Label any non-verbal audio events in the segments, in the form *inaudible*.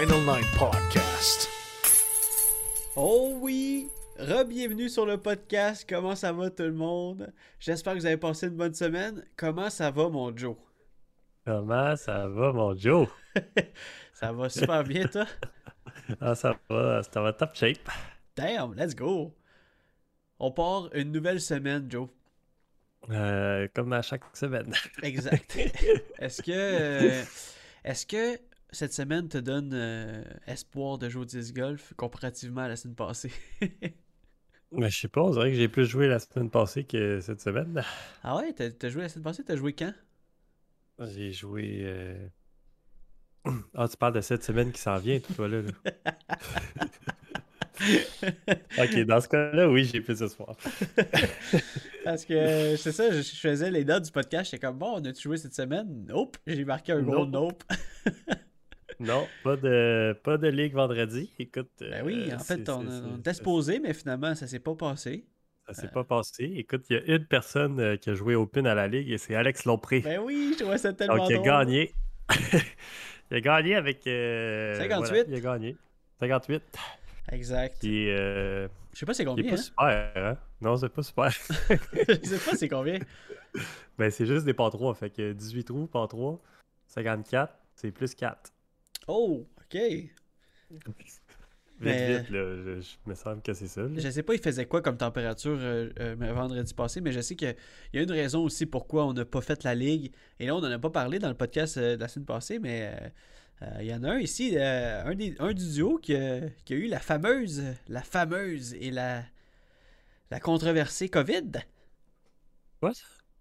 Final Nine Podcast. Oh oui! Re-bienvenue sur le podcast. Comment ça va tout le monde? J'espère que vous avez passé une bonne semaine. Comment ça va mon Joe? *laughs* Comment ça va, mon Joe? *laughs* Ça va super bien toi? *laughs* Ah, ça va, ça va top shape. Damn, let's go! On part une nouvelle semaine, Joe. Euh, comme à chaque semaine. Exact. Est-ce que euh, est-ce que cette semaine te donne euh, espoir de jouer au disc golf comparativement à la semaine passée? Mais *laughs* je sais pas, on dirait que j'ai plus joué la semaine passée que cette semaine. ah ouais, t'as, t'as joué la semaine passée? T'as joué quand? J'ai joué. euh, *clears throat* Ah, tu parles de cette semaine qui s'en vient, toi, là. là. *laughs* ok, dans ce cas-là, oui, j'ai plus ce soir. *laughs* Parce que c'est ça, je, faisais les notes du podcast, j'étais comme bon, on a-tu joué cette semaine? Nope, j'ai marqué un gros nope. Non, pas de, pas de ligue vendredi. Écoute. Ben oui, euh, en c'est- fait, on, c'est- on c'est- était supposé, mais finalement, ça s'est pas passé. Ça s'est pas passé. Écoute, il y a une personne euh, qui a joué Open à la ligue et c'est Alex Lompré. Ben oui, je trouvais ça tellement Donc, il a gagné. *laughs* il a gagné avec. euh, 58. voilà, il a gagné. 58. Exact. Qui est, euh, Je sais pas c'est combien, pas hein? super, hein? Non, c'est pas super. *laughs* Je sais pas c'est combien. ben, c'est juste des pas 3. Fait que 18 trous, pas 3. 54, c'est plus 4. Oh, ok. Vite, Mais- vite, là. Je, je me semble que c'est ça. là. Je sais pas, il faisait quoi comme température euh, euh, vendredi passé, mais je sais qu'il y a une raison aussi pourquoi on n'a pas fait la ligue. Et là, on n'en a pas parlé dans le podcast euh, de la semaine passée, mais euh, euh, il y en a un ici, euh, un, des- un du duo qui, a- qui a eu la fameuse, la fameuse et la, la controversée COVID. What?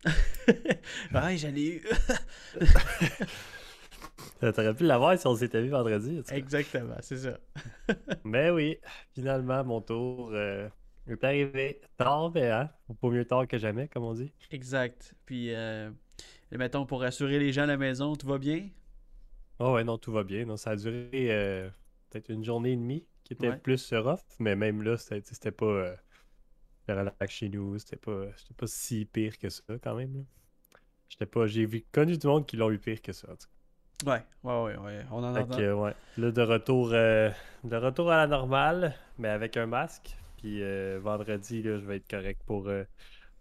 *laughs* ouais, j'en ai eu. *laughs* Euh, T'aurais pu l'avoir si on s'était vu vendredi. Exactement, c'est ça. *laughs* Mais oui, finalement, mon tour euh, est arrivé tard, mais hein, pas mieux tard que jamais, comme on dit. Exact. Puis, euh, mettons, pour rassurer les gens à la maison, tout va bien? Oh ouais, non, tout va bien. Non, ça a duré euh, peut-être une journée et demie, qui était Ouais. plus rough, mais même là, c'était pas euh, le relax chez nous, c'était pas, c'était pas si pire que ça quand même. J'étais pas, j'ai vu connu du monde qui l'ont eu pire que ça. en tout cas. Ouais, ouais, ouais, ouais. On en entend. que, ouais. Là, de retour, euh, de retour à la normale, mais avec un masque. Puis euh, vendredi, là, je vais être correct pour euh,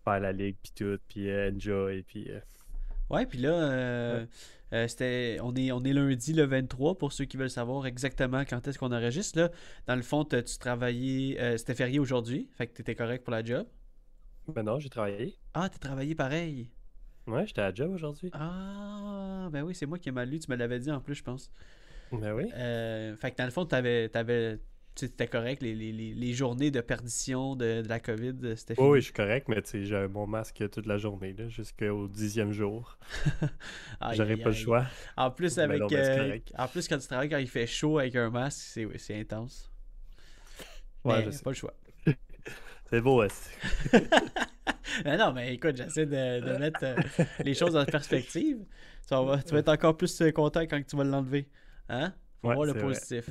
faire la ligue, puis tout, puis euh, enjoy, puis... euh, Ouais, puis là, euh, euh, c'était, on, est, on est lundi le 23 pour ceux qui veulent savoir exactement quand est-ce qu'on enregistre. Là, dans le fond, tu travaillais, euh, c'était férié aujourd'hui, fait que t'étais correct pour la job? Ben non, j'ai travaillé. Ah, t'as travaillé pareil. Ouais, j'étais à la job aujourd'hui. Ah, ben oui, c'est moi qui ai mal lu, tu me l'avais dit en plus, je pense. Ben oui. Euh, fait que dans le fond, t'avais, t'avais, t'étais correct, les, les, les, les journées de perdition de, de la COVID, euh, c'était fini. oui, je suis correct, mais tu sais, j'ai mon masque toute la journée, là, jusqu'au dixième jour. *laughs* J'aurais aïe, pas le choix. En plus, avec, non, euh, en plus, quand tu travailles quand il fait chaud avec un masque, c'est, oui, c'est intense. Ouais, Mais je sais. pas le choix. *laughs* C'est beau, ouais, c'est- *laughs* Mais non, mais écoute, j'essaie de, de mettre euh, les choses en *laughs* perspective. Ça va, tu vas être encore plus euh, content quand tu vas l'enlever. Hein? Faut Ouais, voir le vrai. positif.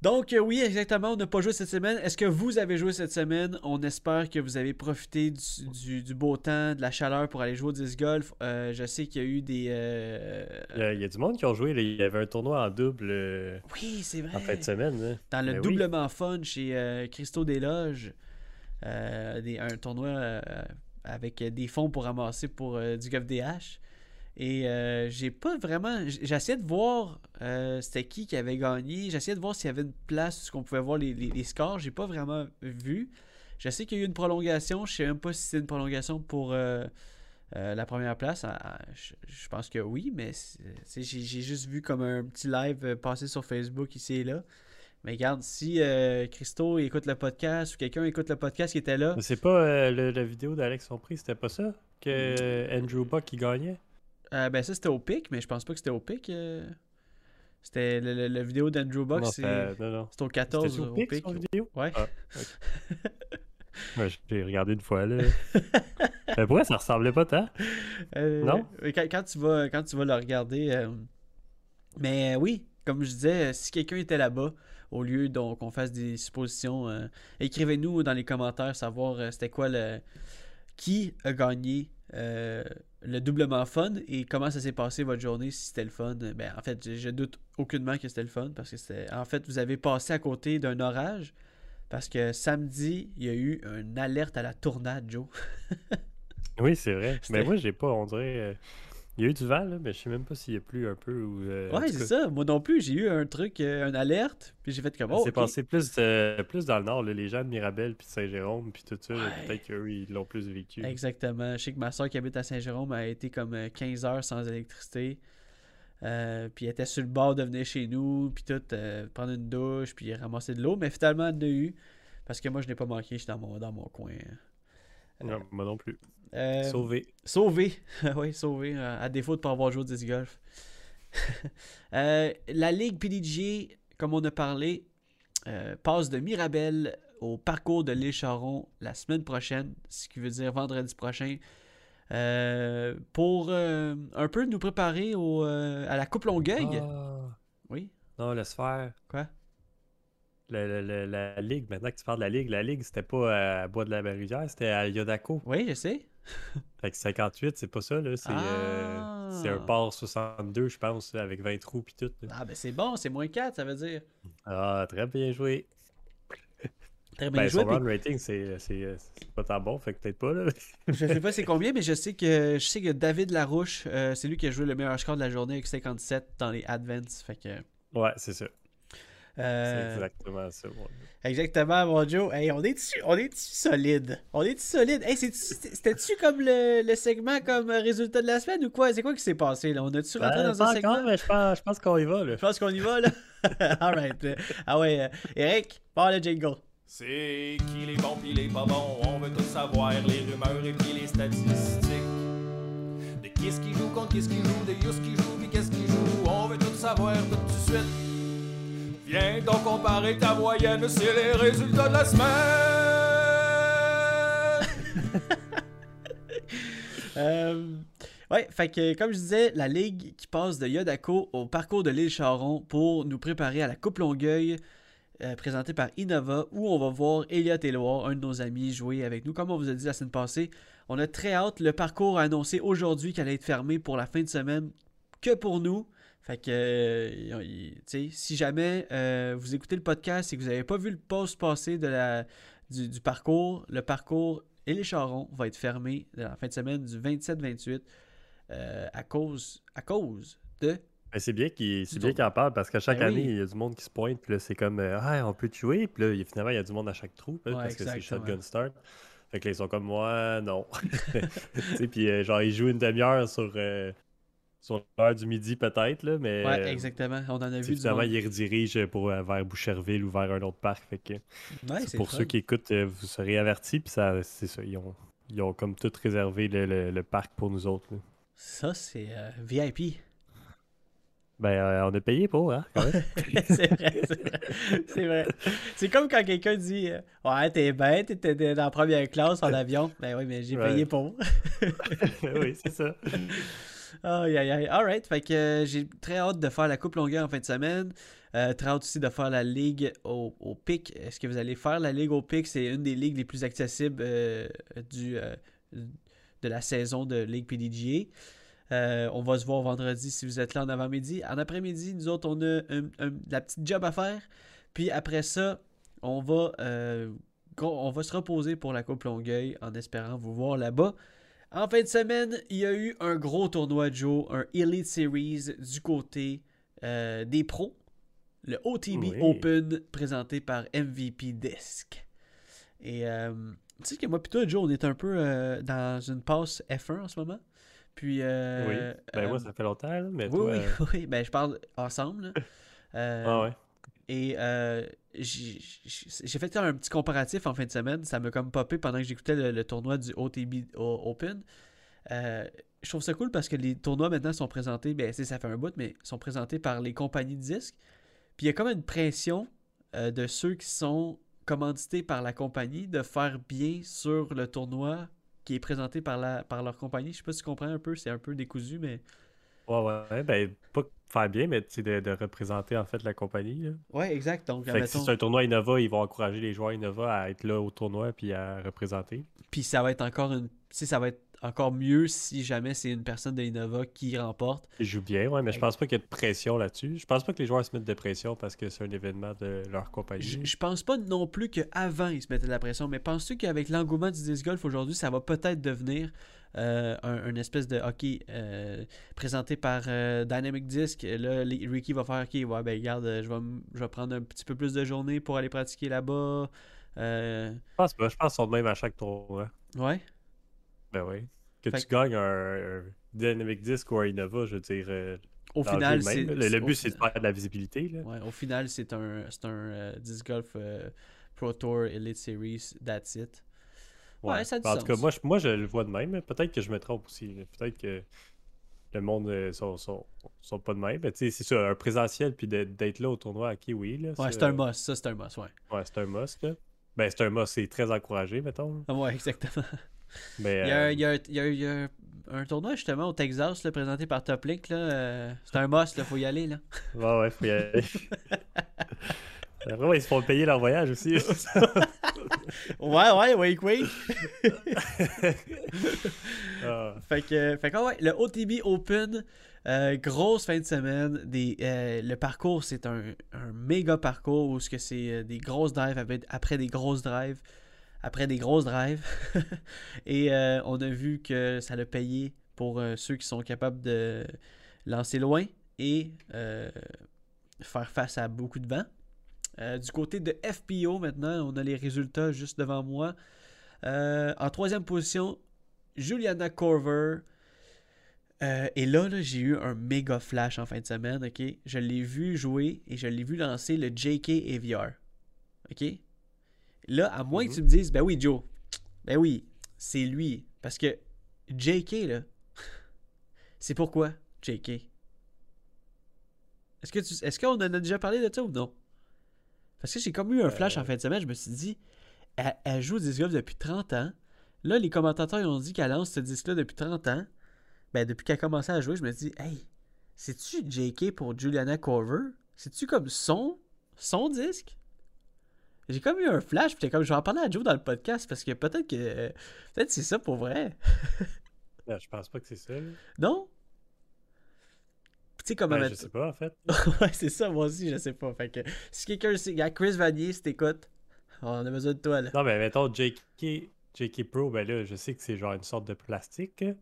Donc, euh, oui, exactement, on n'a pas joué cette semaine. Est-ce que vous avez joué cette semaine? On espère que vous avez profité du, du- du beau temps, de la chaleur pour aller jouer au disc golf. Euh, je sais qu'il y a eu des... euh, Il y, a, du monde qui ont joué. là. Il y avait un tournoi en double euh, Oui, c'est vrai. en fin de semaine. là. Dans le Ben oui. doublement fun chez euh, Christo Desloges, euh, des- un tournoi euh, avec des fonds pour ramasser pour euh, du GovDH. Et euh, j'ai pas vraiment. J'essayais de voir euh, c'était qui qui avait gagné. J'essayais de voir s'il y avait une place où on pouvait voir les, les- scores. J'ai pas vraiment vu. Je sais qu'il y a eu une prolongation. Je sais même pas si c'est une prolongation pour euh, euh, la première place. Ah, ah, je, je pense que oui, mais j'ai juste vu comme un petit live euh, passer sur Facebook ici et là. Mais regarde, si euh, Christo écoute le podcast ou quelqu'un écoute le podcast qui était là, Mais c'est pas euh, le- la vidéo d'Alex Sompré, c'était pas ça? Que euh, Andrew Buck qui gagnait? euh, ben ça c'était au pic, mais je pense pas que c'était au pic. C'était le, le- la vidéo d'Andrew Buck, non, c'est c'était- non, non. c'est au 14 C'était au au pic, pic. son vidéo? Ouais. Ah, *laughs* Ouais, J'ai regardé une fois, là. *laughs* Mais pourquoi ça ressemblait pas tant? Non? Quand, quand tu vas, quand tu vas le regarder. Mais oui, comme je disais, si quelqu'un était là-bas, au lieu donc qu'on fasse des suppositions, euh, écrivez-nous dans les commentaires savoir euh, c'était quoi le. Qui a gagné euh, le doublement fun et comment ça s'est passé votre journée, si c'était le fun. Ben, en fait, je, je doute aucunement que c'était le fun parce que c'était. En fait, vous avez passé à côté d'un orage parce que samedi, il y a eu une alerte à la tournade, Joe. *laughs* Oui, c'est vrai. Mais moi, j'ai pas, on dirait. Euh, Il y a eu du vent, là, mais je sais même pas s'il y a plu un peu ou. euh, Ouais, c'est ça. Moi non plus, j'ai eu un truc, euh, une alerte, puis j'ai fait comme oh, C'est ok. passé plus, euh, plus dans le nord, là, les gens de Mirabel puis de Saint-Jérôme puis tout ça. Ouais. Peut-être qu'eux, ils l'ont plus vécu. Exactement. Je sais que ma soeur qui habite à Saint-Jérôme a été comme euh, 15 heures sans électricité. Euh, puis elle était sur le bord de venir chez nous, puis tout, euh, prendre une douche, puis ramasser de l'eau. Mais finalement, elle en a eu. Parce que moi, je n'ai pas manqué, j'étais dans mon, dans mon coin. Non, moi non plus. Euh, Sauvé. Sauvé. *laughs* oui, sauvé. euh, à défaut de ne pas avoir joué au disc golf. *laughs* Euh, la Ligue PDG, comme on a parlé, euh, passe de Mirabel au parcours de l'île Charon la semaine prochaine, ce qui veut dire vendredi prochain, euh, pour un peu nous préparer au, à la Coupe Longueuil. Ah. Oui, Non, laisse faire. quoi? La, Ligue, maintenant que tu parles de la Ligue, la Ligue, c'était pas à Bois de la Berrudière, c'était à Yodako. Oui, je sais. *laughs* Fait que 58, c'est pas ça, là. C'est euh, c'est un Ah. port 62, je pense, avec 20 trous puis tout. là. Ah, ben c'est bon, c'est moins 4, ça veut dire. Ah, très bien joué. Très bien Ben, joué. son puis- rating, c'est c'est- c'est pas tant bon, fait que peut-être pas, là. Je sais pas *laughs* c'est combien, mais je sais que je sais que David Larouche, euh, c'est lui qui a joué le meilleur score de la journée avec 57 dans les advance. Fait que. Ouais, c'est ça. C'est euh, exactement ça. ouais. exactement, mon Joe. Hey, on est-tu on est solide? On est-tu solide? Hey, c'est-tu- c'était-tu comme le, le segment comme résultat de la semaine ou quoi? C'est quoi qui s'est passé là? On a-tu rentré Ben, dans pas un segment? mais je pense, je pense qu'on y va, là. Je pense qu'on y va là. *laughs* Alright. Ah ouais, euh, Eric, parle le jingle. C'est qui les bons pis les pas bons, on veut tout savoir, les rumeurs et puis les statistiques. De qui ce qui joue contre qui ce qui joue, de Yus qui joue pis qu'est-ce qui joue, on veut tout savoir tout de suite. Viens donc comparer ta moyenne, c'est les résultats de la semaine. *laughs* Euh, ouais, fait que comme je disais, la ligue qui passe de Yodako au parcours de l'île Charon pour nous préparer à la Coupe Longueuil euh, présentée par Innova où on va voir Elliot Éloire, un de nos amis, jouer avec nous. Comme on vous a dit la semaine passée, on a très hâte. Le parcours a annoncé aujourd'hui qu'elle allait être fermée pour la fin de semaine que pour nous. Fait que, euh, il- tu sais, si jamais euh, vous écoutez le podcast et que vous n'avez pas vu le post passé de la, du, du parcours, le parcours et les charrons va être fermé la fin de semaine du 27-28 euh, à, cause, à cause de. Ben, c'est bien qu'il en parle parce qu'à chaque Ben année, oui. il y a du monde qui se pointe, puis là, c'est comme Ah, on peut te jouer, puis là, finalement, il y a du monde à chaque trou, là, Ouais, parce que c'est shotgun start. Fait que là, ils sont comme moi, non. *laughs* puis genre, ils jouent une demi-heure sur, sur l'heure du midi, peut-être, là, mais. Ouais, euh, exactement. On en a vu monde. ils redirigent pour, euh, vers Boucherville ou vers un autre parc. Fait que, Ouais, c'est pour ceux qui écoutent, euh, vous serez avertis, puis ça, c'est ça. Ils ont, ils ont comme tout réservé le, le- le parc pour nous autres. là. Ça, c'est euh, VIP. Ben, euh, on a payé pour, hein, quand même. *laughs* c'est vrai, c'est vrai. C'est vrai. C'est comme quand quelqu'un dit euh, Ouais, t'es bête, t'étais dans la première classe en avion. Ben oui, mais j'ai Ouais. payé pour. *laughs* oui, c'est ça. *laughs* Aïe, aïe, aïe. Alright, fait que euh, j'ai très hâte de faire la Coupe Longueur en fin de semaine. Euh, très hâte aussi de faire la ligue au, au pic. Est-ce que vous allez faire la ligue au pic? C'est une des ligues les plus accessibles euh, du, de la saison de Ligue PDGA. On va se voir vendredi si vous êtes là en avant-midi. En après-midi, nous autres, on a un- un- la petite job à faire. Puis après ça, on va, on va se reposer pour la Coupe Longueuil en espérant vous voir là-bas. En fin de semaine, il y a eu un gros tournoi Joe, un Elite Series du côté euh, des pros. Le OTB Oui. Open présenté par MVP Disc. Et euh, tu sais que moi puis toi, Joe, on est un peu euh, dans une passe F1 en ce moment. Puis. euh, oui. Ben, moi, ça fait longtemps, là, mais oui, toi. oui, *laughs* oui. Ben, je parle ensemble. Ah ouais. Et euh, j'ai fait un petit comparatif en fin de semaine. Ça m'a comme popé pendant que j'écoutais le, tournoi du OTB Open. Euh, je trouve ça cool parce que les tournois maintenant sont présentés, ben, ça fait un bout, mais sont présentés par les compagnies de disques. Puis il y a comme une pression euh, de ceux qui sont commandités par la compagnie de faire bien sur le tournoi qui est présenté par, la, par leur compagnie. Je sais pas si tu comprends un peu, c'est un peu décousu, mais. Ouais, ouais. Ben, pas faire bien, mais de, de représenter en fait la compagnie. Ouais, exact. Donc, Fait que si c'est un tournoi Innova, ils vont encourager les joueurs Innova à être là au tournoi puis à représenter. Puis ça va être encore une. Si ça va être encore mieux si jamais c'est une personne de Innova qui remporte. Ils jouent bien, ouais, mais je pense pas qu'il y ait de pression là-dessus. Je pense pas que les joueurs se mettent de pression parce que c'est un événement de leur compagnie. Je, je pense pas non plus qu'avant ils se mettaient de la pression, mais penses-tu qu'avec l'engouement du disc golf aujourd'hui, ça va peut-être devenir euh, un, une espèce de hockey euh, présenté par euh, Dynamic Disc. Là, les- Ricky va faire OK, ouais, ben regarde, je vais, je vais prendre un petit peu plus de journée pour aller pratiquer là-bas. Je pense pas. Je pense qu'ils sont de même à chaque tournoi. ouais. Ben oui. Que Fait tu gagnes un, un Dynamic Disc ou un Innova, je veux dire. Au final, le, c'est. but, c'est de faire de la visibilité. Là. Ouais, au final, c'est un, c'est un disc golf Pro Tour Elite Series, that's it. Ouais, ça a du En tout cas, moi je, moi, je le vois de même. Peut-être que je me trompe aussi. Peut-être que le monde euh, sont, sont, sont pas de même. Mais tu sais, c'est ça, un présentiel puis d'être là au tournoi à Kiwi. Là, Ouais, c'est un must, ça, c'est un must, ouais. Ouais, c'est un must. Là. Ben, c'est un must, c'est très encouragé, mettons. Ouais, exactement. *laughs* Mais, Il y a, euh, il y a- il y a- il y a un tournoi justement au Texas là, présenté par Top Link. Là, euh, c'est un must, il faut y aller. Là. Ouais, ouais, faut y aller. *laughs* Après, ils se font payer leur voyage aussi. *laughs* Ouais, ouais, wake, wake. Ah, Fait que, fait que, ouais, le OTB Open, euh, grosse fin de semaine. Des, euh, le parcours, c'est un, un méga parcours où ce que c'est euh, des grosses drives après, après des grosses drives, après des grosses drives. *laughs* Et on a vu que ça l'a payé pour ceux qui sont capables de lancer loin et faire face à beaucoup de vent. Euh, du côté de FPO, maintenant, on a les résultats juste devant moi. Euh, en troisième position, Juliana Corver. Euh, et là, là, j'ai eu un méga flash en fin de semaine, ok? Je l'ai vu jouer et je l'ai vu lancer le JK Aviar. Ok? Là, à moins que Mhm. tu me dises, ben oui, Joe, ben oui, c'est lui. Parce que JK, là, *laughs* c'est pourquoi JK? Est-ce que tu, est-ce qu'on en a déjà parlé de ça ou non? Parce que j'ai comme eu un flash en fin de semaine, je me suis dit, elle, elle joue au disc golf depuis 30 ans. Là, les commentateurs ils ont dit qu'elle lance ce disque-là depuis 30 ans. Ben, depuis qu'elle a commencé à jouer, je me dis, hey, c'est-tu JK pour Juliana Corver? C'est-tu comme son, son disque? J'ai comme eu un flash, puis comme, je vais en parler à Joe dans le podcast, parce que peut-être que, euh, peut-être c'est ça pour vrai. *laughs* ben, je pense pas que c'est ça. là. Non? Sais, comme Ben, je sais pas, en fait. *laughs* ouais, c'est ça, moi aussi, je sais pas. Fait que, si quelqu'un il y a Chris Vanier, si t'écoutes, on a besoin de toi, là. Non, mais mettons, JK, JK Pro, ben là, je sais que c'est genre une sorte de plastique. hein.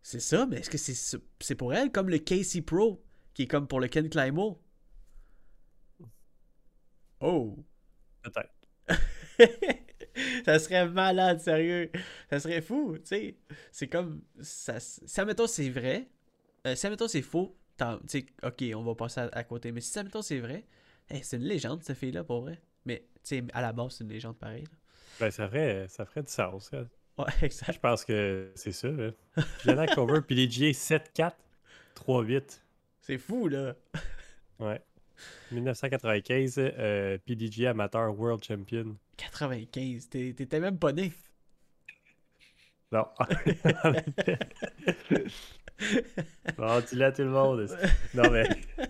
C'est ça, mais est-ce que c'est c'est pour elle comme le Casey Pro, qui est comme pour le Ken Climo? Oh! Peut-être. *laughs* ça serait malade, sérieux. Ça serait fou, tu sais. C'est comme. Ça, si, admettons, c'est vrai. Euh, si, admettons, c'est faux, tu sais, ok, on va passer à, à côté. Mais si, admettons, c'est vrai, hey, c'est une légende, cette fille-là, pour vrai. Mais, tu sais, à la base, c'est une légende pareille. Ben, ça ferait, ça ferait du sens. hein. Ouais, *laughs* exact. Je pense que c'est ça. Là. Juliana Cover, PDGA 7-4, 3-8. C'est fou, là. *laughs* Ouais. 1995, euh, PDGA Amateur World Champion. 95, t'es- t'étais même pas né. Non. *laughs* *laughs* bon, dis-le à tout le monde. Non, mais. *laughs*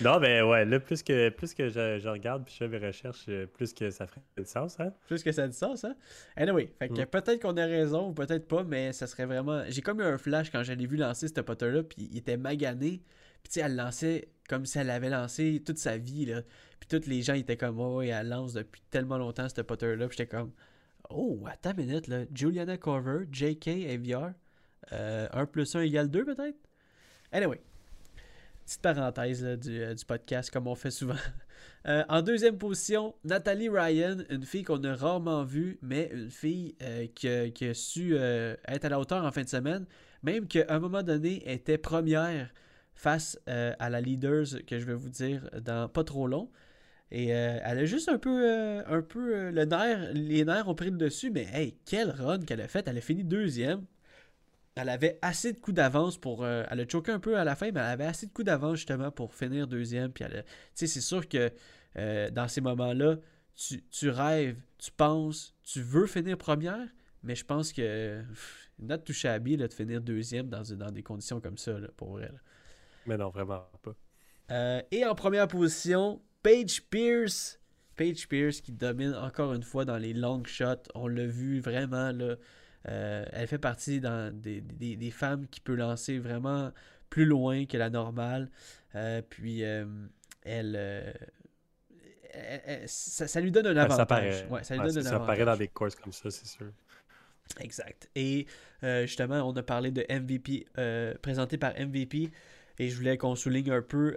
Non, mais ouais, là, plus que, plus que je, je regarde puis je fais mes recherches, euh, plus que ça ferait du sens, hein? Plus que ça a du sens, hein? Anyway, fait que Mm. peut-être qu'on a raison ou peut-être pas, mais ça serait vraiment. J'ai comme eu un flash quand je l'ai vu lancer ce potter-là, puis il était magané. Puis tu sais, elle le lançait comme si elle l'avait lancé toute sa vie, là. Puis tous les gens étaient comme, oh, ouais, elle lance depuis tellement longtemps ce potter-là. Puis j'étais comme, oh, attends une minute, là. Juliana Cover, JK, AVR. Euh, 1 plus 1 égale 2 peut-être? Anyway. Petite parenthèse du, euh, du podcast, comme on fait souvent. *laughs* Euh, en deuxième position, Nathalie Ryan, une fille qu'on a rarement vue, mais une fille euh, qui, a, su euh, être à la hauteur en fin de semaine, même qu'à un moment donné, elle était première face euh, à la leaders que je vais vous dire dans pas trop long. Et euh, elle a juste un peu, euh, un peu euh, le nerf, les nerfs ont pris le dessus, mais hey, quel run qu'elle a fait. Elle a fini deuxième. Elle avait assez de coups d'avance pour. euh, elle a choqué un peu à la fin, mais elle avait assez de coups d'avance justement pour finir deuxième. Puis elle Tu sais, c'est sûr que euh, dans ces moments-là, tu, tu rêves, tu penses, tu veux finir première, mais je pense que. pff, Not too shabby là, de finir deuxième dans, dans des conditions comme ça, là, pour vrai. là. Mais non, vraiment pas. Euh, et en première position, Paige Pierce. Paige Pierce qui domine encore une fois dans les long shots. On l'a vu vraiment là. Euh, elle fait partie dans des, des- des femmes qui peut lancer vraiment plus loin que la normale. Euh, puis euh, elle, ça, ça lui donne un Ouais, avantage. ça paraît, Ouais, ça lui ouais, donne un ça paraît dans avantage. des courses comme ça, c'est sûr. Exact. Et justement, on a parlé de MVP, présenté par MVP. Et je voulais qu'on souligne un peu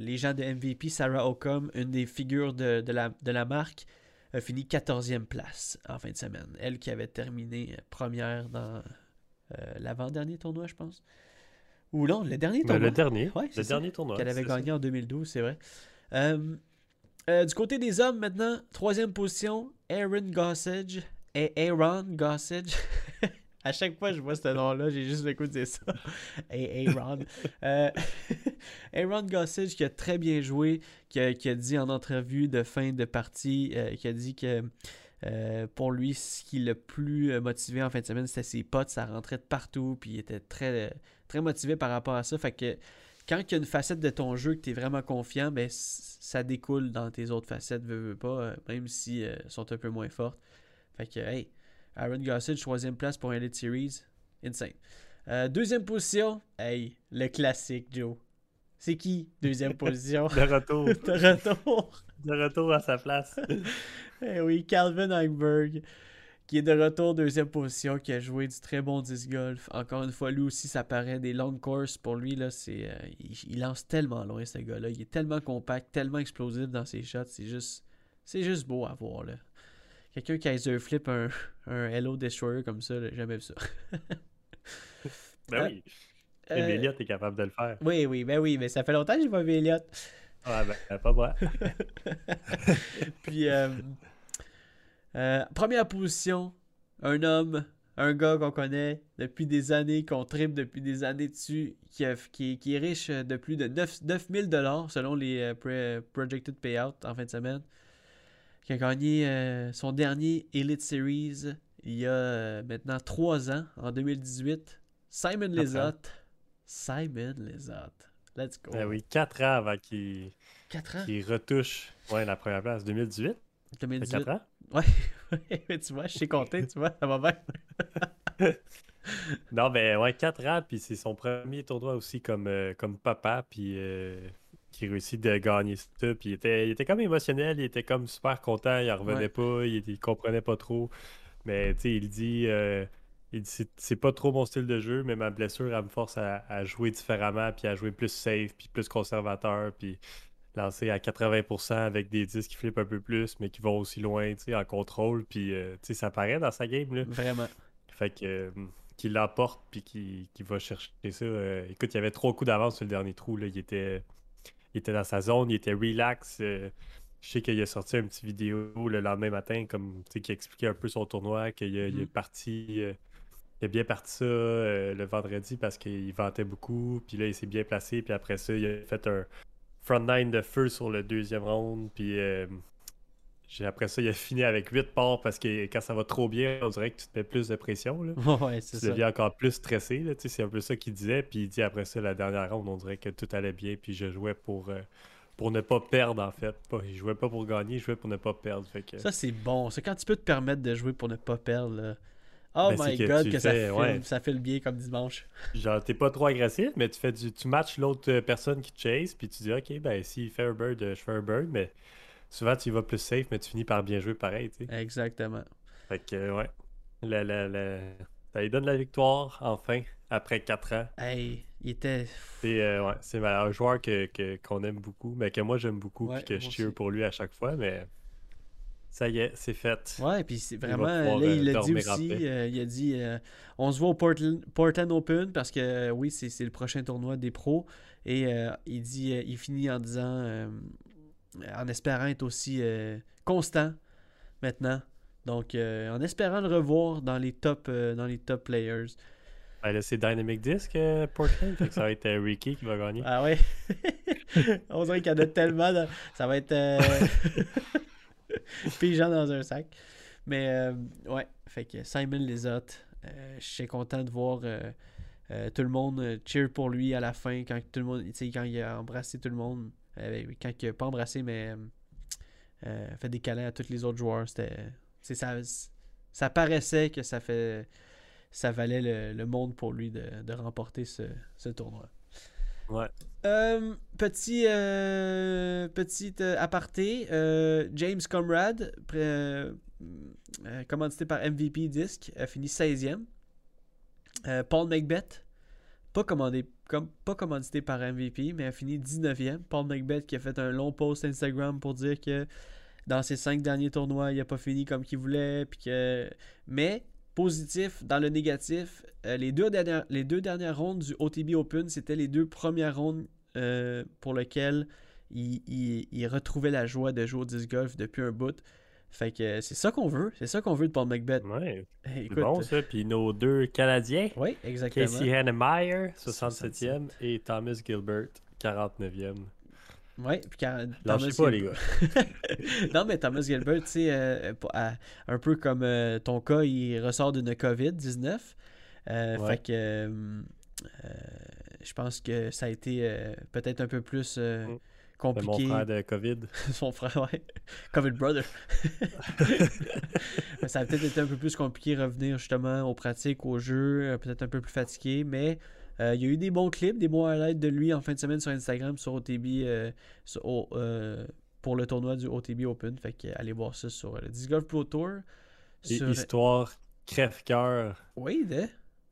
les gens de MVP. Sarah Ocom, une des figures de, de la, de la marque, a fini 14e place en fin de semaine. Elle qui avait terminé première dans euh, l'avant-dernier tournoi, je pense. Ou non, le dernier Mais tournoi. le dernier, Ouais, le dernier tournoi. qu'elle avait ça. gagné en 2012, c'est vrai. Euh, euh, du côté des hommes, maintenant, troisième position, Aaron Gossage. Et Aaron Gossage. *laughs* à chaque fois que je vois ce nom-là, j'ai juste le coup de ça. *laughs* Et Aaron. Euh, *laughs* Aaron Gossage qui a très bien joué, qui a, qui a dit en entrevue de fin de partie, euh, qui a dit que euh, pour lui, ce qui l'a plus euh, motivé en fin de semaine, c'était ses potes, ça rentrait de partout, puis il était très, très motivé par rapport à ça. Fait que quand il y a une facette de ton jeu que tu es vraiment confiant, ben, ça découle dans tes autres facettes, veux, pas, même si euh, sont un peu moins fortes. Fait que, hey, Aaron Gossage, troisième place pour un Elite Series. Insane. Euh, deuxième position, hey, le classique, Joe. C'est qui, deuxième *laughs* position? De retour, *laughs* de retour. de retour à sa place. *laughs* Eh oui, Calvin Heimberg, qui est de retour deuxième position, qui a joué du très bon disc golf. Encore une fois, lui aussi, ça paraît des longues courses pour lui. Là, c'est, euh, il, il lance tellement loin, ce gars-là. Il est tellement compact, tellement explosif dans ses shots. C'est juste, c'est juste beau à voir. Là. Quelqu'un qui a flip un, *laughs* un Hello Destroyer comme ça, j'ai jamais vu ça. *laughs* Ben Euh, oui. Et Euh, Elliott est capable de le faire. oui, oui, ben oui, mais ça fait longtemps que j'ai pas vu Elliott. Ah ben, pas moi. *laughs* Puis, euh, euh, première position, un homme, un gars qu'on connaît depuis des années, qu'on tripe depuis des années dessus, qui, a- qui, qui est riche de plus de 9, 9000 dollars selon les euh, projected payouts en fin de semaine, qui a gagné euh, son dernier Elite Series il y a euh, maintenant 3 ans, en 2018. Simon. Lizotte. Simon Lizotte. Let's go. Ben oui, 4 ans avant qu'il 4 ans? qu'il retouche ouais, la première place. 2018? Ça fait 2018. 4 ans? *laughs* Ouais, tu vois, je sais compter, tu vois, ça va bien. Non, ben ouais, 4 ans, puis c'est son premier tournoi aussi comme, euh, comme papa, puis qui réussit de gagner ça. Puis il était, il était comme émotionnel, il était comme super content, il en revenait Ouais. pas, il, il comprenait pas trop. Mais tu sais, il dit, euh, il dit c'est- pas trop mon style de jeu, mais ma blessure, elle me force à, à jouer différemment, puis à jouer plus safe, puis plus conservateur, puis lancer à 80% avec des disques qui flippent un peu plus, mais qui vont aussi loin, tu sais, en contrôle. Puis euh, tu sais, ça paraît dans sa game, là. Vraiment. Fait que euh, qu'il l'emporte puis qu'il qu'il va chercher ça. euh, écoute, il y avait trois coups d'avance sur le dernier trou. Là. Il, était, il était dans sa zone, il était relax. euh, je sais qu'il a sorti un petit vidéo le lendemain matin, comme tu sais, qui expliquait un peu son tournoi, qu'il il Mhm. est parti. euh, il a bien parti ça euh, le vendredi parce qu'il vantait beaucoup. Puis là, il s'est bien placé. Puis après ça, il a fait un front nine de feu sur le deuxième round. Puis après ça, il a fini avec 8 parts parce que quand ça va trop bien, on dirait que tu te mets plus de pression. Là. *laughs* ouais, Tu ça. deviens encore plus stressé. là, C'est un peu ça qu'il disait. Puis il dit après ça, la dernière ronde, on dirait que tout allait bien. Puis je jouais pour, euh, pour ne pas perdre, en fait. Pas, je jouais pas pour gagner, je jouais pour ne pas perdre. Fait que, Ça, c'est bon. C'est quand tu peux te permettre de jouer pour ne pas perdre. là. Oh Ben, my que god, que ça, file, ouais. ça file bien comme dimanche. Genre, t'es pas trop agressif, mais tu fais du, tu matches l'autre euh, personne qui te chase, puis tu dis, ok, ben s'il fait un bird, je fais un bird, mais souvent tu y vas plus safe, mais tu finis par bien jouer pareil, tu sais. Exactement. Fait que, euh, ouais. La, la, la- Ça lui donne la victoire, enfin, après 4 ans. Hey, il était. C'est euh, ouais, c'est un joueur que, que- qu'on aime beaucoup, mais que moi j'aime beaucoup, Ouais, puis que je cheer aussi. pour lui à chaque fois, mais ça y est, c'est fait. Ouais, puis c'est vraiment. pouvoir, là, euh, il l'a dit aussi. euh, il a dit euh, on se voit au Portland, Portland Open parce que, oui, c'est c'est le prochain tournoi des pros. Et il dit il finit en disant en espérant être aussi euh, constant maintenant. Donc, euh, en espérant le revoir dans les top, euh, dans les top players. Ben, là, c'est Dynamic Disc, euh, Portland, ça va être euh, Ricky qui va gagner. Ah ouais? *laughs* On dirait qu'il y en a tellement. dans- Ça va être. Euh... *laughs* Pigeon dans un sac. Mais euh, ouais, fait que Simon Lizotte, euh, je suis content de voir euh, euh, tout le monde euh, cheer pour lui à la fin quand tout le monde, quand il a embrassé tout le monde, euh, quand il a pas embrassé mais euh, euh, fait des câlins à tous les autres joueurs, c'était, c'est ça, ça paraissait que ça fait, ça valait le, le monde pour lui de, de remporter ce, ce tournoi. Ouais. Euh, petit euh, petit euh, aparté, euh, James Comrade, euh, euh, commandité par MVP Disc, a fini 16e. Euh, Paul Macbeth, pas, commandé, comme, pas commandité par MVP, mais a fini 19e. Paul Macbeth qui a fait un long post Instagram pour dire que dans ses cinq derniers tournois, il n'a pas fini comme qu'il voulait. Puis que... Mais positif dans le négatif, euh, les, deux dernières, les deux dernières rondes du OTB Open, c'était les deux premières rondes euh, pour lesquelles il, il- il retrouvait la joie de jouer au disc golf depuis un bout. Fait que c'est ça qu'on veut. C'est ça qu'on veut de Paul Macbeth. Ouais, Hey, écoute, bon ça. Puis nos deux Canadiens, Oui, exactement. Casey Hannemeyer, 67e, et Thomas Gilbert, 49e. Ouais, puis quand Lâchez Thomas pas, les gars. *laughs* non, mais Thomas Gilbert, tu sais, euh, un peu comme euh, ton cas, il ressort d'une COVID-19. Euh, Ouais. Fait que euh, je pense que ça a été peut-être un peu plus Mm. C'est compliqué. mon frère de COVID. *laughs* Son frère, ouais. Covid brother. *laughs* ça a peut-être été un peu plus compliqué de revenir justement aux pratiques, aux jeux, euh, peut-être un peu plus fatigué, mais euh, il y a eu des bons clips, des bons highlights de lui en fin de semaine sur Instagram, sur OTB, euh, sur- euh, pour le tournoi du OTB Open. Fait que allez voir ça sur le Disc Golf Pro Tour. Et Sur... histoire crève-cœur. Oui, de...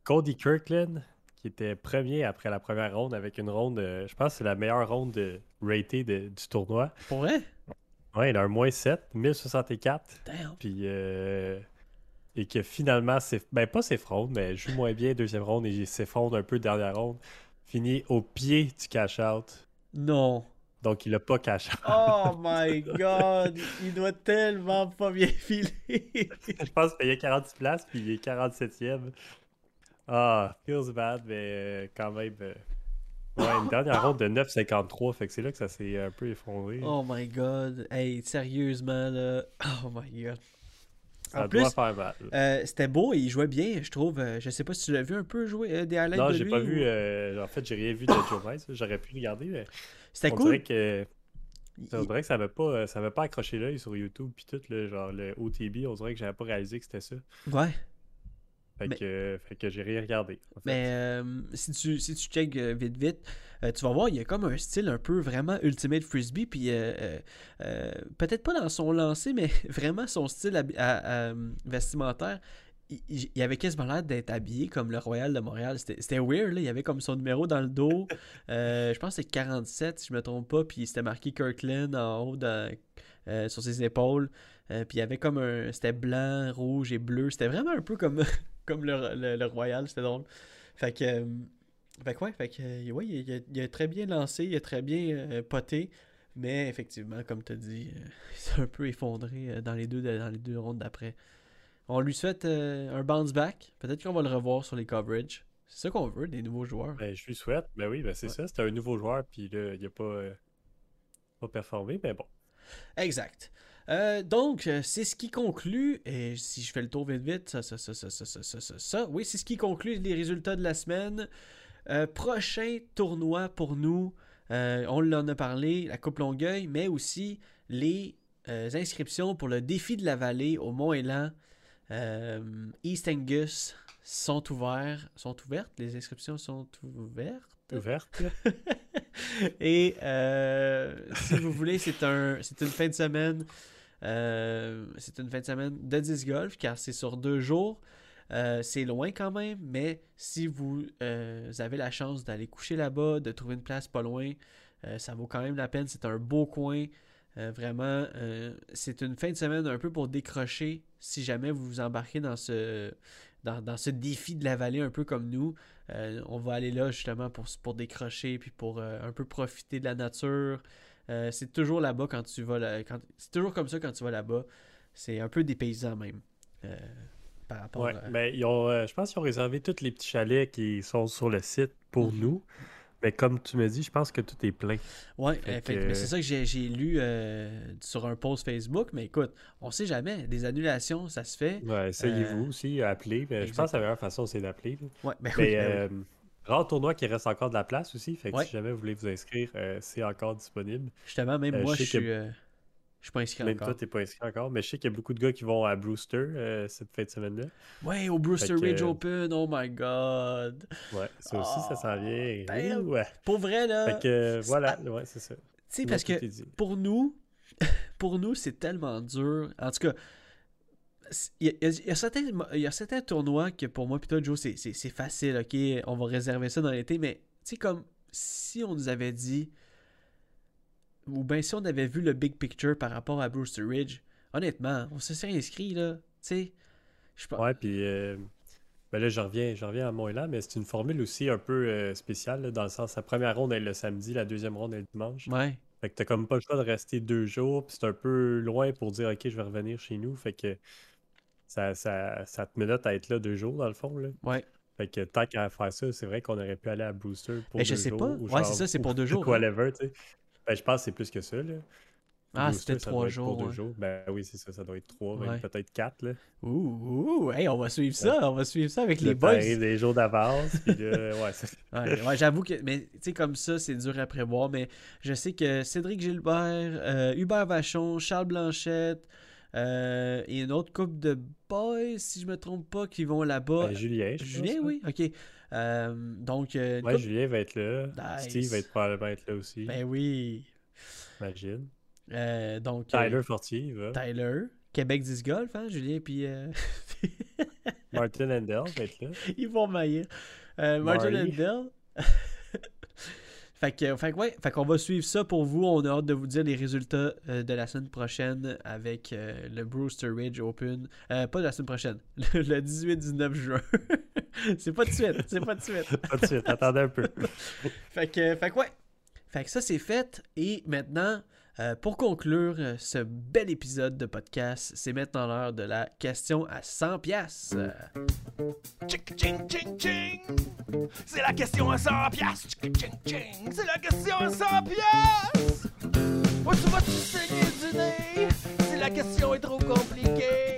Cody Kirkland, qui était premier après la première ronde avec une ronde, je pense que c'est la meilleure ronde de ratée de- du tournoi. Pour vrai? Ouais, il a un moins 7, 1064. Damn. Puis, euh, et que finalement, c'est ben pas s'effondre, mais joue moins bien deuxième ronde et il s'effondre un peu dernière ronde. Finit au pied du cash-out. Non. Donc, il a pas cash-out. Oh *laughs* my god, il doit tellement pas bien filer. je pense qu'il payait 40 places, puis il est 47e. Ah, feels bad, mais euh, quand même. Euh, Ouais, une dernière ronde de 9,53, fait que c'est là que ça s'est un peu effondré. Oh my god. Hey, sérieusement, là. Oh my god. ça en doit plus, faire mal. Euh, c'était beau et il jouait bien, je trouve. Euh, je sais pas si tu l'as vu un peu jouer euh, des highlights Non, de j'ai lui pas ou- vu. euh, en fait, j'ai rien vu de Joe Mice. J'aurais pu regarder, mais C'était on cool. dirait que Il- on dirait que ça m'a pas, ça m'a pas accroché l'œil sur YouTube puis tout le genre le OTB. On dirait que j'avais pas réalisé que c'était ça. Ouais. Fait Mais- que, fait que j'ai rien regardé. en fait. Mais euh, si tu si tu check euh, vite vite, euh, tu vas voir, il y a comme un style un peu vraiment ultimate frisbee puis peut-être pas dans son lancer mais *laughs* vraiment son style habi- à- à, vestimentaire. Il, il- il avait quasiment l'air d'être habillé comme le Royal de Montréal. C'était weird, là. Il y avait comme son numéro dans le dos. *laughs* Je pense que c'est 47, si je me trompe pas. Puis c'était marqué Kirkland en haut dans- sur ses épaules. Euh, puis il y avait comme un. C'était blanc, rouge et bleu. C'était vraiment un peu comme, comme le, le- le Royal. C'était drôle. Fait que. euh, fait que ouais, fait que, euh, ouais, il, a, il a très bien lancé, il a très bien euh, poté. Mais effectivement, comme tu as dit, euh, *laughs* il s'est un peu effondré dans, les deux, dans les deux rondes d'après. On lui souhaite un bounce back. Peut-être qu'on va le revoir sur les coverages. C'est ça qu'on veut, des nouveaux joueurs. Ben, je lui souhaite. Ben oui, ben c'est Ouais. ça. C'était un nouveau joueur, puis là, il a pas, pas performé, mais bon. Exact. Euh, donc, euh, c'est ce qui conclut, et si je fais le tour vite vite, ça, ça, ça, ça, ça, ça, ça, ça, ça. oui, c'est ce qui conclut les résultats de la semaine. Euh, prochain tournoi pour nous, euh, on l'en a parlé, la Coupe Longueuil, mais aussi les inscriptions pour le défi de la vallée au Mont-Élan, East Angus, sont ouvertes. Sont ouvertes? Les inscriptions sont ouvertes? Ouverte. *laughs* *laughs* Et euh, si vous voulez, c'est un, une fin de semaine. euh, c'est une fin de semaine de disc golf car c'est sur deux jours. Euh, c'est loin quand même, mais si vous euh, avez la chance d'aller coucher là-bas, de trouver une place pas loin, ça vaut quand même la peine. C'est un beau coin. Vraiment, c'est une fin de semaine un peu pour décrocher si jamais vous vous embarquez dans ce, dans, dans ce défi de la vallée un peu comme nous. Euh, on va aller là justement pour, pour décrocher puis pour euh, un peu profiter de la nature. Euh, c'est toujours là-bas quand tu vas là, quand, c'est toujours comme ça quand tu vas là-bas. C'est un peu des paysans même. par rapport Ouais, à... mais ils ont, je pense qu'ils ont réservé tous les petits chalets qui sont sur le site pour Mhm. nous. Mais comme tu me dis, je pense que tout est plein. Fait euh, mais c'est ça que j'ai lu euh, sur un post Facebook. Mais écoute, on sait jamais. Des annulations, ça se fait. Ouais, essayez-vous Euh, aussi, appelez. Mais je pense que la meilleure façon, c'est d'appeler. Ouais, ben oui, Mais ben oui. euh, rare tournoi qui reste encore de la place aussi. Fait que Ouais. si jamais vous voulez vous inscrire, c'est encore disponible. Justement, même moi, je suis, que- je suis pas inscrit Même encore. toi, t'es pas inscrit encore. Mais je sais qu'il y a beaucoup de gars qui vont à Brewster euh, cette fin de semaine-là. Ouais, au Brewster que- Ridge Open, oh my god. Ouais, ça aussi, ça s'en vient. Ouh, ouais. Pour vrai, là. Fait que euh, voilà, ouais, c'est ça. Tu sais, parce que pour nous, *laughs* pour nous, c'est tellement dur. En tout cas, il y, a- il y certains, il y a certains tournois que pour moi, toi, Joe, c'est facile, ok? On va réserver ça dans l'été, mais tu sais, comme si on nous avait dit, ou bien si on avait vu le big picture par rapport à Brewster Ridge, honnêtement, on se serait inscrit, là. Tu sais, je pense. Ouais, puis euh, ben là, je reviens, je reviens à Montréal, mais c'est une formule aussi un peu euh, spéciale, là, dans le sens, la première ronde est le samedi, la deuxième ronde est le dimanche. Ouais. Fait que t'as comme pas le choix de rester deux jours, puis c'est un peu loin pour dire, OK, je vais revenir chez nous. Fait que ça, ça, ça te menote à être là deux jours, dans le fond, là. Ouais. Fait que tant qu'à faire ça, c'est vrai qu'on aurait pu aller à Brewster pour Mais je deux sais jours, pas. ou Ouais, c'est ça, c'est pour ou deux *laughs* jours, hein. Whatever, tu sais. Ben, je pense que c'est plus que ça, là. Ah, c'était trois pour jours. deux ouais. jours. Ben oui, c'est ça, ça doit être trois, Ouais. peut-être quatre, là. Ouh, ouh, hey, on va suivre ça, on va suivre ça avec les boys. t'arrives des jours d'avance, puis *laughs* ouais, Ouais, ouais, j'avoue que, mais tu sais, comme ça, c'est dur à prévoir. Mais je sais que Cédric Gilbert, euh, Hubert Vachon, Charles Blanchette euh, et une autre couple de boys, si je me trompe pas, qui vont là-bas. Ben, Julien, je Julien, pense, oui, ok. Euh, donc, euh, Ouais, Julien va être là. Nice. Steve va être probablement être là aussi. ben oui. Imagine. Euh, donc, Tyler Fortier, va. Tyler, Québec 10 Golf, hein, Julien, puis *laughs* Martin Handel va être là. ils vont maillir. Euh, Martin. Handel. *laughs* fait que, fait que ouais, fait qu'on va suivre ça pour vous. On a hâte de vous dire les résultats euh, de la semaine prochaine avec euh, le Brewster Ridge Open. Euh, pas de la semaine prochaine, *laughs* le 18-19 juin. *laughs* c'est pas de suite, c'est pas de suite. *laughs* Pas de suite, attendez un peu. *laughs* Fait que, fait que ouais. Fait que ça c'est fait. Et maintenant, euh, pour conclure euh, ce bel épisode de podcast, c'est maintenant l'heure de la question à 100 pièces. C'est la question à 100 piastres. Tchic, ching, ching. C'est la question à 100 piastres. Où tu vas-tu saigner du nez? Si la question est trop compliquée?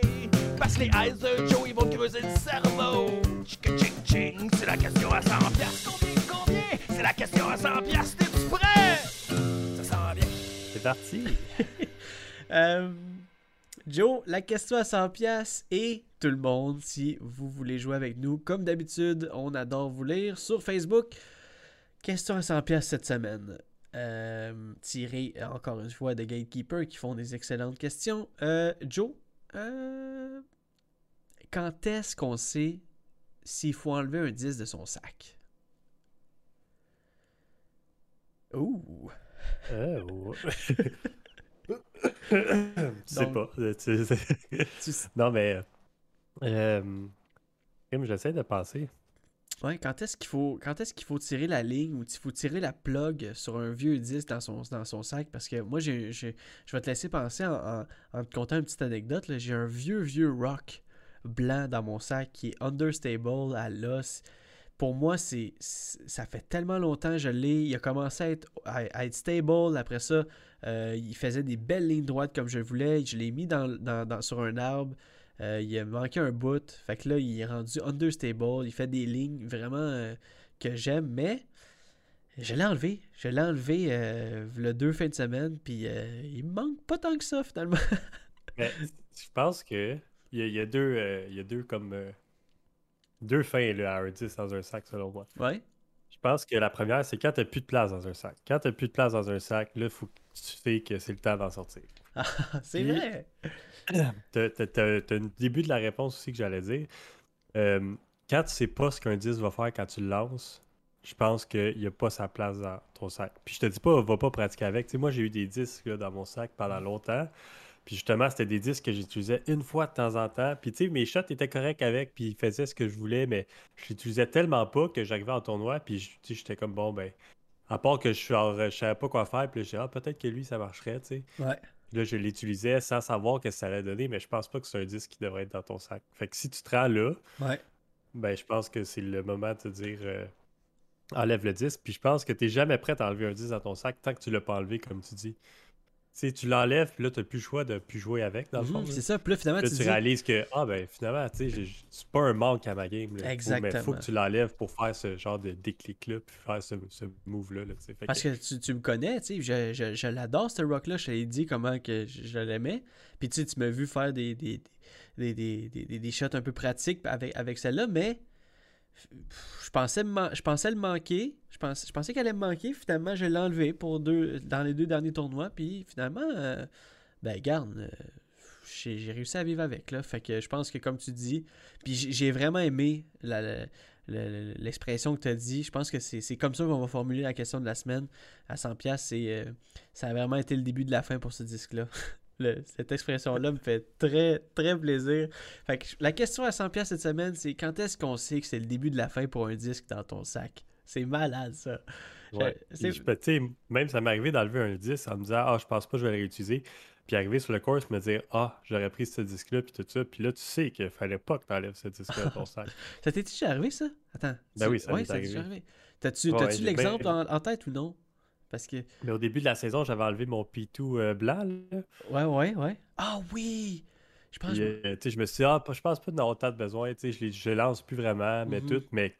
Parce que les eyes de Joe, ils vont creuser le cerveau. Ching. C'est la question à 100 piastres. Combien, combien? C'est la question à 100 piastres. T'es-tu prêt? Ça sent bien. C'est parti. *laughs* Euh, Joe, la question à 100 pièces et tout le monde, si vous voulez jouer avec nous, comme d'habitude, on adore vous lire sur Facebook. Question à 100 pièces cette semaine. Euh, tirée euh, encore une fois de Gatekeeper qui font des excellentes questions. Euh, Joe, euh, quand est-ce qu'on sait s'il faut enlever un 10 de son sac? Ouh! Oh. *laughs* sais pas. euh, tu sais- *laughs* Tu- *laughs* non, mais. Euh, j'essaie de penser. Ouais, quand est-ce qu'il faut quand est-ce qu'il faut tirer la ligne ou il faut tirer la plug sur un vieux disque dans son, dans son sac? Parce que moi j'ai, je vais te laisser penser en, en- en te contant une petite anecdote j'ai un vieux vieux rock blanc dans mon sac qui est understable à l'os pour moi, c'est ça fait tellement longtemps que je l'ai. Il a commencé à être, stable. Après ça, euh, il faisait des belles lignes droites comme je voulais. Je l'ai mis dans, sur un arbre. Euh, il a manqué un bout. Fait que là, il est rendu understable. Il fait des lignes vraiment euh, que j'aime. Mais je l'ai enlevé. Je l'ai enlevé euh, le deux fins de semaine. Puis il me manque pas tant que ça finalement. *laughs* Mais je pense que il y, a- il y a deux, euh, il y a deux comme euh, deux fins là, à un 10 dans un sac selon moi. ouais. Je pense que la première, c'est quand t'as plus de place dans un sac. Quand t'as plus de place dans un sac, là, faut que tu sais que c'est le temps d'en sortir. Ah, *laughs* c'est Puis- vrai. *clears throat* T'as t'as- t'as- t'as un début de la réponse aussi que j'allais dire. Euh, quand tu sais pas ce qu'un 10 va faire quand tu le lances, je pense qu'il n'y a pas sa place dans ton sac. Puis je te dis pas, va pas pratiquer avec. Tu sais, moi, j'ai eu des disques là, dans mon sac pendant longtemps. Puis justement, c'était des disques que j'utilisais une fois de temps en temps. Puis tu sais, mes shots étaient corrects avec, puis ils faisaient ce que je voulais, mais je l'utilisais tellement pas que j'arrivais en tournoi, puis j'étais comme bon, ben, à part que je, suis je savais pas quoi faire, puis j'ai ah, peut-être que lui, ça marcherait, tu sais. Ouais. Là, je l'utilisais sans savoir ce que ça allait donner, mais je pense pas que c'est un disque qui devrait être dans ton sac. Fait que si tu te rends là, Ouais. ben je pense que c'est le moment de te dire euh, enlève le disque. Puis je pense que tu jamais prêt à enlever un disque dans ton sac tant que tu l'as pas enlevé, comme tu dis. Tu sais, tu l'enlèves, puis là, tu plus le choix de plus jouer avec, dans le fond. Mhm, là. c'est ça. Puis là, finalement, Là, tu tu dis, réalises que, ah ben finalement, tu sais, c'est pas un manque à ma game. Là. Faut- mais Exactement. faut que tu l'enlèves pour faire ce genre de déclic-là, puis faire ce, ce move-là. là, Parce que- que tu, tu me connais, tu sais, je, je, je l'adore ce rock-là, je t'ai dit comment que je, je l'aimais. Puis tu sais, tu m'as vu faire des, des, des, des, des, des- des shots un peu pratiques avec, avec celle-là, mais je pensais, je pensais le manquer. Je, pense, je pensais qu'elle allait me manquer. Finalement, je l'ai enlevé pour deux, dans les deux derniers tournois. Puis finalement, euh, ben garde, euh, j'ai réussi à vivre avec. Là. Fait que je pense que comme tu dis, puis j'ai vraiment aimé l'expression que tu as dit. Je pense que c'est comme ça qu'on va formuler la question de la semaine à 100$. piastres. C'est, euh, ça a vraiment été le début de la fin pour ce disque-là. *laughs* Le- cette expression-là me fait très, très plaisir. Fait que la question à 100$ piastres cette semaine, c'est quand est-ce qu'on sait que c'est le début de la fin pour un disque dans ton sac? C'est malade, ça. Ouais. Je- Puis je peux- tu sais, même ça m'est arrivé d'enlever un disque en me disant Ah, je pense pas que je vais le réutiliser. Puis arriver sur le course, me dire Ah, j'aurais pris ce disque-là, puis tout ça. Puis là, tu sais qu'il fallait pas que tu enlèves ce disque-là de ton sac. *laughs* Ça t'est déjà arrivé, ça? Attends. Ben tu- oui, ça ouais, t'est arrivé. déjà arrivé. T'as-tu Ouais, l'exemple ben- en, en tête ou non? Parce que. Mais au début de la saison, j'avais enlevé mon P2 euh, blanc. là. Ouais, ouais, ouais. Ah oui! Je pense que. euh, tu sais, je me suis dit, ah, je pense pas d'en avoir tant de besoin. tu sais, Je, je lance plus vraiment, mais Mhm. tout. Mais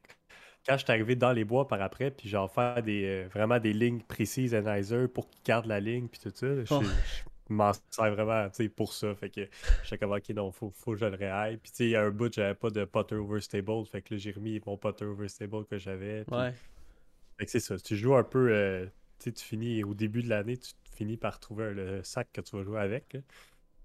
quand je suis arrivé dans les bois par après, puis genre faire des, euh, vraiment des lignes précises à Nizer pour qu'il garde la ligne, puis tout ça, je, Oh. je m'en sers vraiment tu sais, pour ça. Fait que j'étais comme, ok, non, faut, faut que je le réaille. Puis tu sais, il y a un bout, j'avais pas de putter overstable. Fait que là, j'ai remis mon putter overstable que j'avais. Ouais. Fait que c'est ça. Tu joues un peu. euh, tu finis au début de l'année, tu finis par trouver le sac que tu vas jouer avec. là.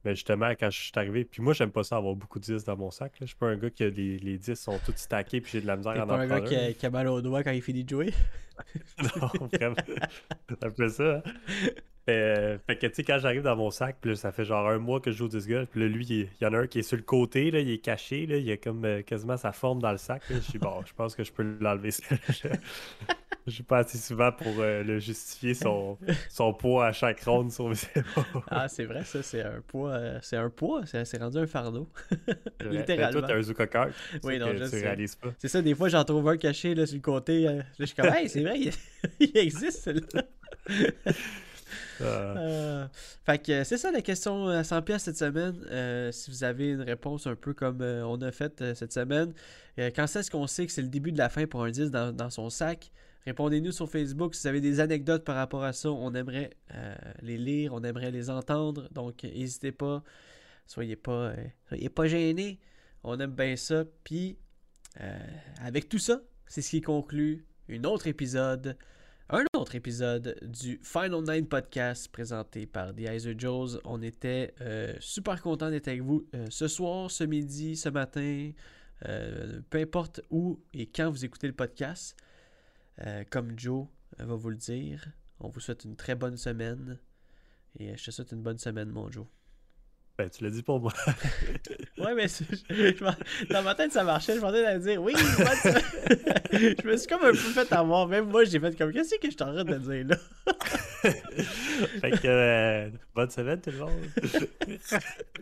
Mais justement, quand je suis arrivé, puis moi, j'aime pas ça avoir beaucoup de disques dans mon sac. là. Je suis pas un gars que les, les disques sont tous stackés, puis j'ai de la misère à en pas un gars prendre qui a, qui a mal au doigt quand il finit de jouer? *laughs* non, vraiment. C'est un peu ça. hein. Euh, fait que, tu sais, quand j'arrive dans mon sac, puis là, ça fait genre un mois que je joue au disc golf, puis là, lui, il, il y en a un qui est sur le côté, là, il est caché, là, il a comme euh, quasiment sa forme dans le sac. là. Je suis bon, je pense que je peux l'enlever. *laughs* je joue pas assez souvent pour euh, le justifier son, son poids à chaque ronde sur mes épaules. Ah, c'est vrai, ça, c'est un poids. euh, c'est un poids, c'est c'est rendu un fardeau. Littéralement. *laughs* toi, t'as un. Oui, non, je tu sais. réalises pas. C'est ça, des fois, j'en trouve un caché là, sur le côté. euh, là, je suis comme, hey, c'est vrai, il, *laughs* il existe, celui-là. Ah. Euh, fait que c'est ça la question à 100 pièces cette semaine. Euh, si vous avez une réponse un peu comme euh, on a fait cette semaine, quand est-ce qu'on sait que c'est le début de la fin pour un 10 dans, dans son sac? Répondez-nous sur Facebook si vous avez des anecdotes par rapport à ça. On aimerait euh, les lire, on aimerait les entendre. Donc, n'hésitez pas. Soyez pas, euh, soyez pas gênés. On aime bien ça. Puis, euh, avec tout ça, c'est ce qui conclut un autre épisode un autre épisode du Final Nine Podcast présenté par The Iser Joes. On était super content d'être avec vous ce soir, ce midi, ce matin, peu importe où et quand vous écoutez le podcast. Euh, comme Joe euh, va vous le dire, on vous souhaite une très bonne semaine. Et je te souhaite une bonne semaine, mon Joe. Ben, tu l'as dit pour moi. *laughs* Ouais, mais je- je dans ma tête, ça marchait. Je m'entendais d'aller dire oui, *laughs* je me suis comme un peu fait avoir. Même moi, j'ai fait comme qu'est-ce que je train de dire là? *laughs* fait que, euh, bonne semaine, tout le monde.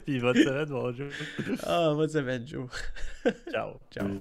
Puis bonne semaine, mon Joe. Ah, bonne semaine, Joe. Ciao. Ciao.